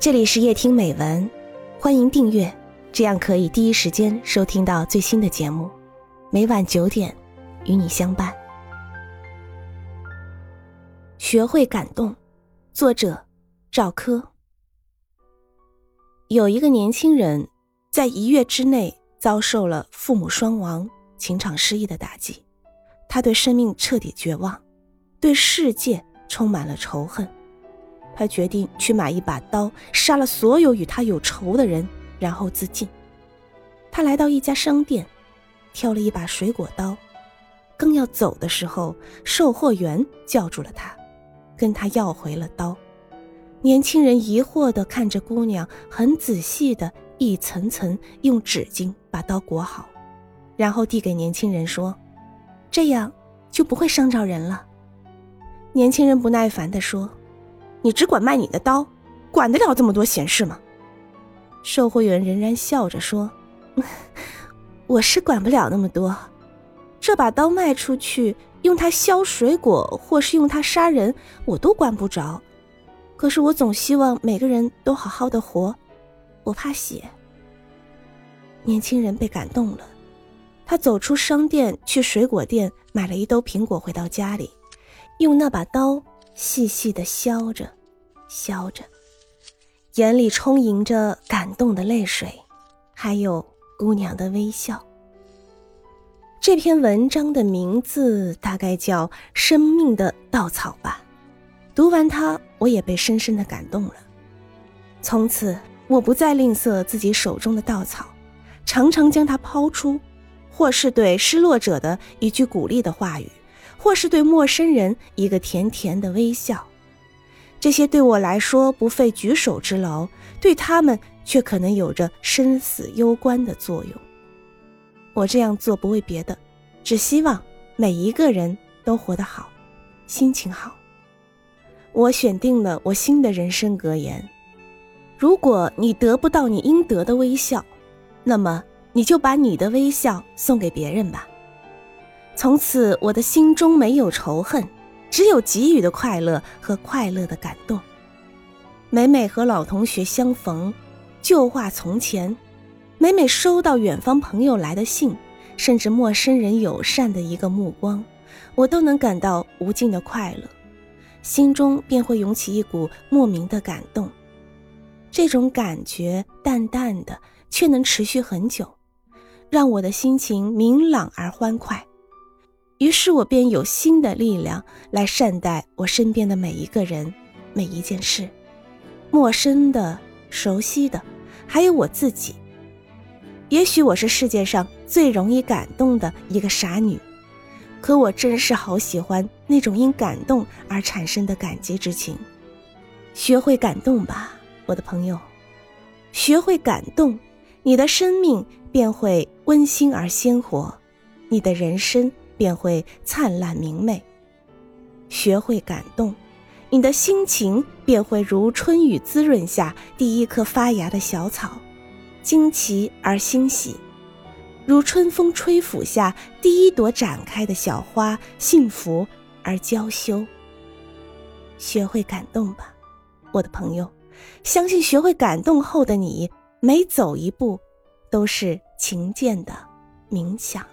这里是夜听美文，欢迎订阅，这样可以第一时间收听到最新的节目。每晚九点，与你相伴。学会感动，作者赵柯。有一个年轻人，在一月之内遭受了父母双亡、情场失意的打击，他对生命彻底绝望，对世界充满了仇恨。他决定去买一把刀，杀了所有与他有仇的人，然后自尽。他来到一家商店，挑了一把水果刀，刚要走的时候，售货员叫住了他，跟他要回了刀。年轻人疑惑地看着姑娘，很仔细地一层层用纸巾把刀裹好，然后递给年轻人说：“这样就不会伤着人了。”年轻人不耐烦地说。你只管卖你的刀，管得了这么多闲事吗？售货员仍然笑着说：“我是管不了那么多，这把刀卖出去，用它削水果，或是用它杀人，我都管不着。可是我总希望每个人都好好的活，我怕血。”年轻人被感动了，他走出商店，去水果店买了一兜苹果，回到家里，用那把刀。细细的削着，削着，眼里充盈着感动的泪水，还有姑娘的微笑。这篇文章的名字大概叫《生命的稻草》吧。读完它，我也被深深的感动了。从此，我不再吝啬自己手中的稻草，常常将它抛出，或是对失落者的一句鼓励的话语。或是对陌生人一个甜甜的微笑，这些对我来说不费举手之劳，对他们却可能有着生死攸关的作用。我这样做不为别的，只希望每一个人都活得好，心情好。我选定了我新的人生格言：如果你得不到你应得的微笑，那么你就把你的微笑送给别人吧。从此，我的心中没有仇恨，只有给予的快乐和快乐的感动。每每和老同学相逢，旧话从前；每每收到远方朋友来的信，甚至陌生人友善的一个目光，我都能感到无尽的快乐，心中便会涌起一股莫名的感动。这种感觉淡淡的，却能持续很久，让我的心情明朗而欢快。于是我便有新的力量来善待我身边的每一个人、每一件事，陌生的、熟悉的，还有我自己。也许我是世界上最容易感动的一个傻女，可我真是好喜欢那种因感动而产生的感激之情。学会感动吧，我的朋友，学会感动，你的生命便会温馨而鲜活，你的人生。便会灿烂明媚。学会感动，你的心情便会如春雨滋润下第一颗发芽的小草，惊奇而欣喜；如春风吹拂下第一朵展开的小花，幸福而娇羞。学会感动吧，我的朋友，相信学会感动后的你，每走一步，都是琴键的冥想。